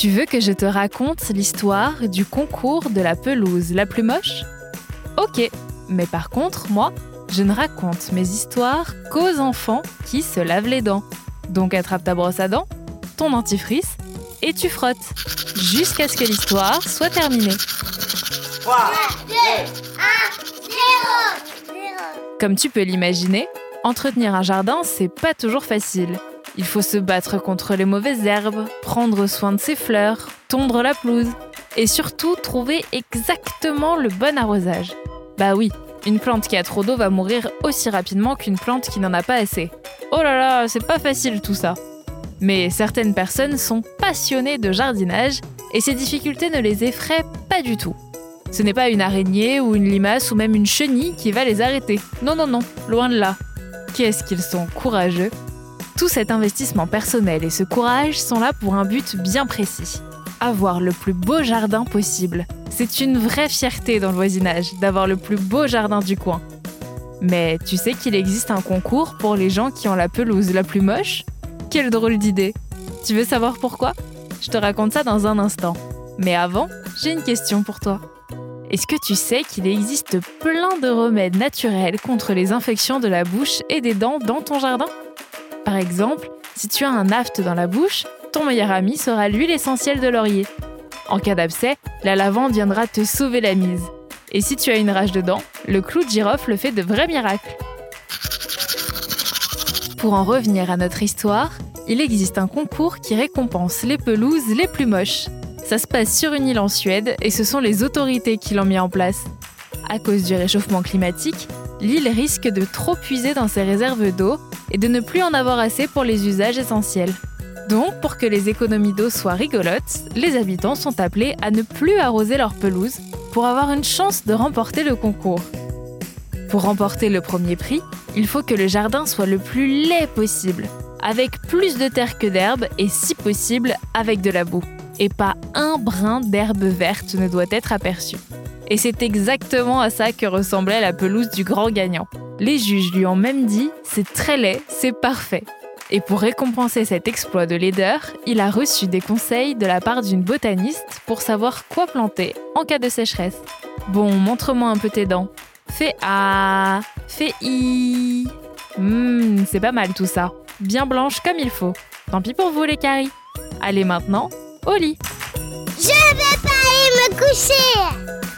Tu veux que je te raconte l'histoire du concours de la pelouse la plus moche? Ok, mais par contre, moi, je ne raconte mes histoires qu'aux enfants qui se lavent les dents. Donc attrape ta brosse à dents, ton dentifrice, et tu frottes, jusqu'à ce que l'histoire soit terminée. 3, 2, 1, 0 Comme tu peux l'imaginer, entretenir un jardin, c'est pas toujours facile. Il faut se battre contre les mauvaises herbes, prendre soin de ses fleurs, tondre la pelouse et surtout trouver exactement le bon arrosage. Bah oui, une plante qui a trop d'eau va mourir aussi rapidement qu'une plante qui n'en a pas assez. Oh là là, c'est pas facile tout ça. Mais certaines personnes sont passionnées de jardinage et ces difficultés ne les effraient pas du tout. Ce n'est pas une araignée ou une limace ou même une chenille qui va les arrêter. Non, non, non, loin de là. Qu'est-ce qu'ils sont courageux tout cet investissement personnel et ce courage sont là pour un but bien précis. Avoir le plus beau jardin possible. C'est une vraie fierté dans le voisinage d'avoir le plus beau jardin du coin. Mais tu sais qu'il existe un concours pour les gens qui ont la pelouse la plus moche? Quelle drôle d'idée Tu veux savoir pourquoi? Je te raconte ça dans un instant. Mais avant, j'ai une question pour toi. Est-ce que tu sais qu'il existe plein de remèdes naturels contre les infections de la bouche et des dents dans ton jardin? Par exemple, si tu as un aft dans la bouche, ton meilleur ami sera l'huile essentielle de laurier. En cas d'abcès, la lavande viendra te sauver la mise. Et si tu as une rage de dents, le clou de girofle fait de vrais miracles. Pour en revenir à notre histoire, il existe un concours qui récompense les pelouses les plus moches. Ça se passe sur une île en Suède et ce sont les autorités qui l'ont mis en place. À cause du réchauffement climatique, l'île risque de trop puiser dans ses réserves d'eau et de ne plus en avoir assez pour les usages essentiels. Donc, pour que les économies d'eau soient rigolotes, les habitants sont appelés à ne plus arroser leur pelouse pour avoir une chance de remporter le concours. Pour remporter le premier prix, il faut que le jardin soit le plus laid possible, avec plus de terre que d'herbe et si possible avec de la boue. Et pas un brin d'herbe verte ne doit être aperçu. Et c'est exactement à ça que ressemblait la pelouse du grand gagnant. Les juges lui ont même dit c'est très laid, c'est parfait. Et pour récompenser cet exploit de laideur, il a reçu des conseils de la part d'une botaniste pour savoir quoi planter en cas de sécheresse. Bon, montre-moi un peu tes dents. Fais A, fais I. Hum, c'est pas mal tout ça. Bien blanche comme il faut. Tant pis pour vous les caries. Allez maintenant, au lit. Je vais pas aller me coucher